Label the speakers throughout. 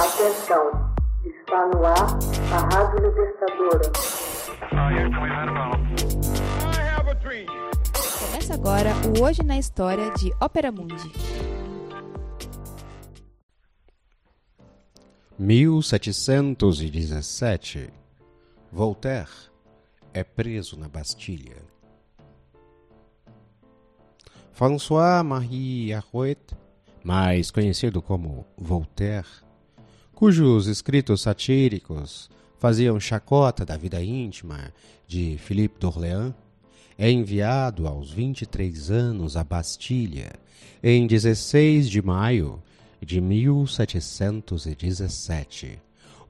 Speaker 1: Atenção, está no ar a Rádio Libertadora.
Speaker 2: Começa agora o Hoje na História de Ópera Mundi.
Speaker 3: 1717 Voltaire é preso na Bastilha. François-Marie Arouet, mais conhecido como Voltaire, cujos escritos satíricos faziam chacota da vida íntima de Philippe d'Orléans, é enviado aos 23 anos à Bastilha em 16 de maio de 1717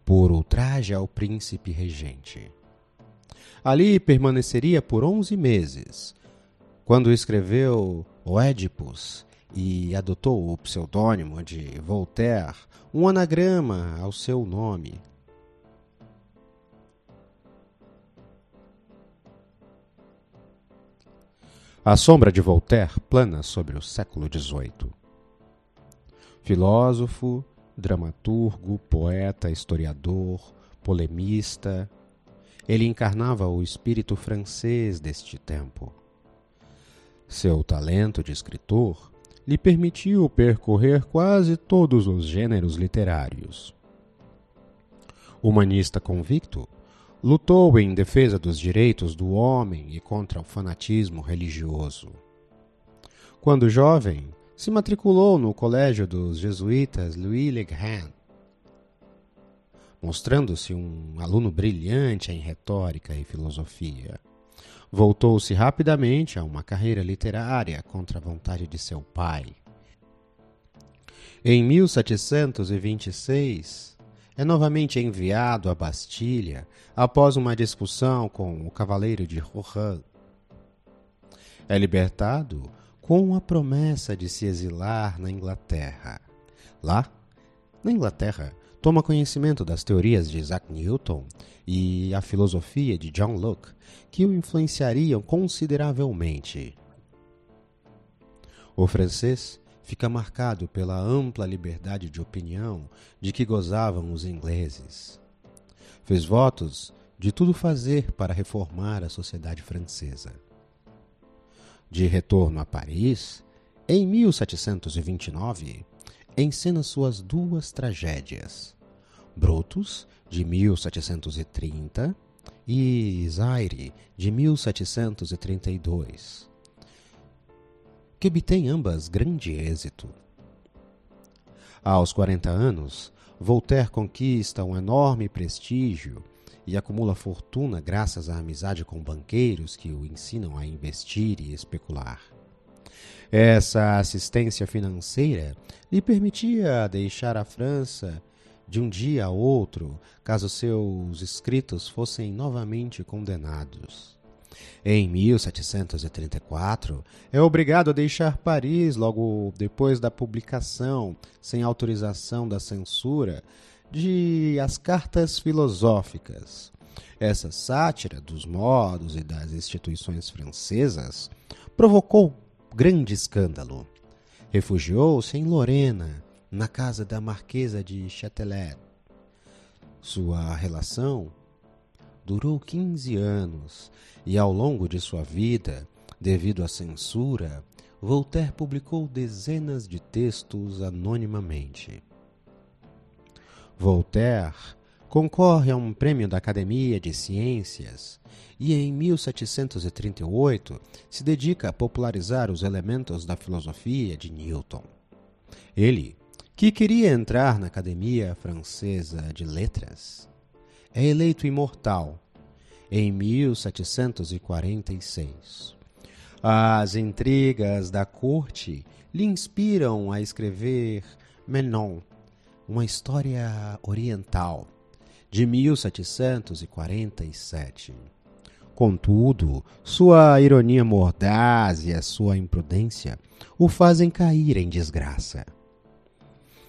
Speaker 3: por ultraje ao príncipe regente. Ali permaneceria por onze meses, quando escreveu O Édipus e adotou o pseudônimo de Voltaire, um anagrama ao seu nome. A sombra de Voltaire plana sobre o século XVIII. Filósofo, dramaturgo, poeta, historiador, polemista, ele encarnava o espírito francês deste tempo. Seu talento de escritor lhe permitiu percorrer quase todos os gêneros literários. Humanista convicto, lutou em defesa dos direitos do homem e contra o fanatismo religioso. Quando jovem, se matriculou no colégio dos jesuítas Louis Le Grand, mostrando-se um aluno brilhante em retórica e filosofia. Voltou-se rapidamente a uma carreira literária contra a vontade de seu pai. Em 1726, é novamente enviado à Bastilha após uma discussão com o cavaleiro de Rohan. É libertado com a promessa de se exilar na Inglaterra. Lá, na Inglaterra, toma conhecimento das teorias de Isaac Newton e a filosofia de John Locke, que o influenciariam consideravelmente. O francês fica marcado pela ampla liberdade de opinião de que gozavam os ingleses. Fez votos de tudo fazer para reformar a sociedade francesa. De retorno a Paris, em 1729, encena suas duas tragédias, Brutus, de 1730, e Zaire, de 1732, que obtém ambas grande êxito. Aos 40 anos, Voltaire conquista um enorme prestígio e acumula fortuna graças à amizade com banqueiros que o ensinam a investir e especular. Essa assistência financeira lhe permitia deixar a França de um dia a outro, caso seus escritos fossem novamente condenados. Em 1734, é obrigado a deixar Paris logo depois da publicação, sem autorização da censura, de As Cartas Filosóficas. Essa sátira dos modos e das instituições francesas provocou grande escândalo. Refugiou-se em Lorena, na casa da Marquesa de Châtelet. Sua relação durou 15 anos e, ao longo de sua vida, devido à censura, Voltaire publicou dezenas de textos anonimamente. Voltaire concorre a um prêmio da Academia de Ciências e, em 1738, se dedica a popularizar os elementos da filosofia de Newton. Ele, que queria entrar na Academia Francesa de Letras, é eleito imortal em 1746. As intrigas da corte lhe inspiram a escrever Menon, uma história oriental de 1747. Contudo, sua ironia mordaz e a sua imprudência o fazem cair em desgraça.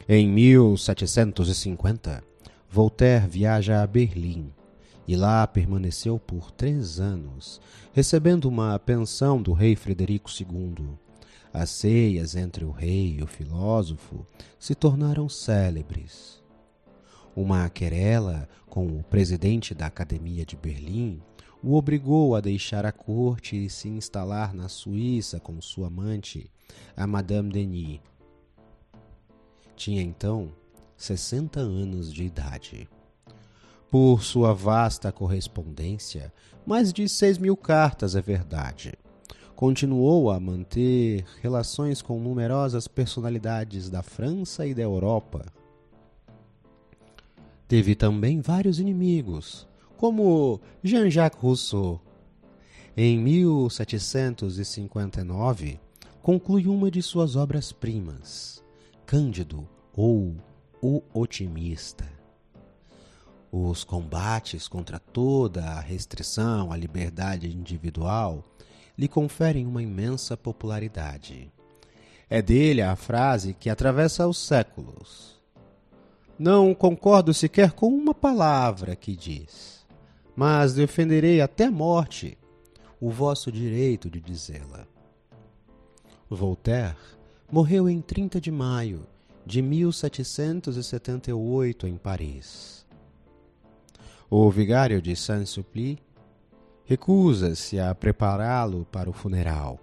Speaker 3: Em 1750, Voltaire viaja a Berlim e lá permaneceu por três anos, recebendo uma pensão do rei Frederico II. As ceias entre o rei e o filósofo se tornaram célebres. Uma querela com o presidente da Academia de Berlim o obrigou a deixar a corte e se instalar na Suíça com sua amante, a Madame Denis. Tinha então 60 anos de idade. Por sua vasta correspondência, mais de 6 mil cartas é verdade. Continuou a manter relações com numerosas personalidades da França e da Europa. Teve também vários inimigos, como Jean-Jacques Rousseau. Em 1759, conclui uma de suas obras-primas, Cândido ou O Otimista. Os combates contra toda a restrição à liberdade individual lhe conferem uma imensa popularidade. É dele a frase que atravessa os séculos. Não concordo sequer com uma palavra que diz mas defenderei até a morte o vosso direito de dizê-la. Voltaire morreu em 30 de maio de 1778 em Paris. O vigário de Saint-Suply recusa-se a prepará-lo para o funeral.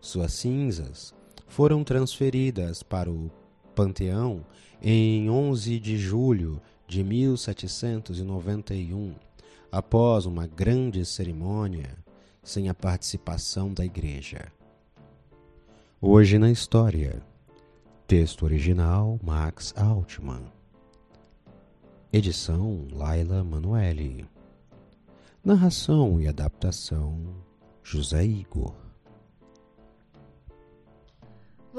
Speaker 3: Suas cinzas foram transferidas para o Panteão em 11 de julho de 1791, após uma grande cerimônia sem a participação da Igreja. Hoje na História. Texto original Max Altman. Edição Laila Manuelle. Narração e adaptação José Igor.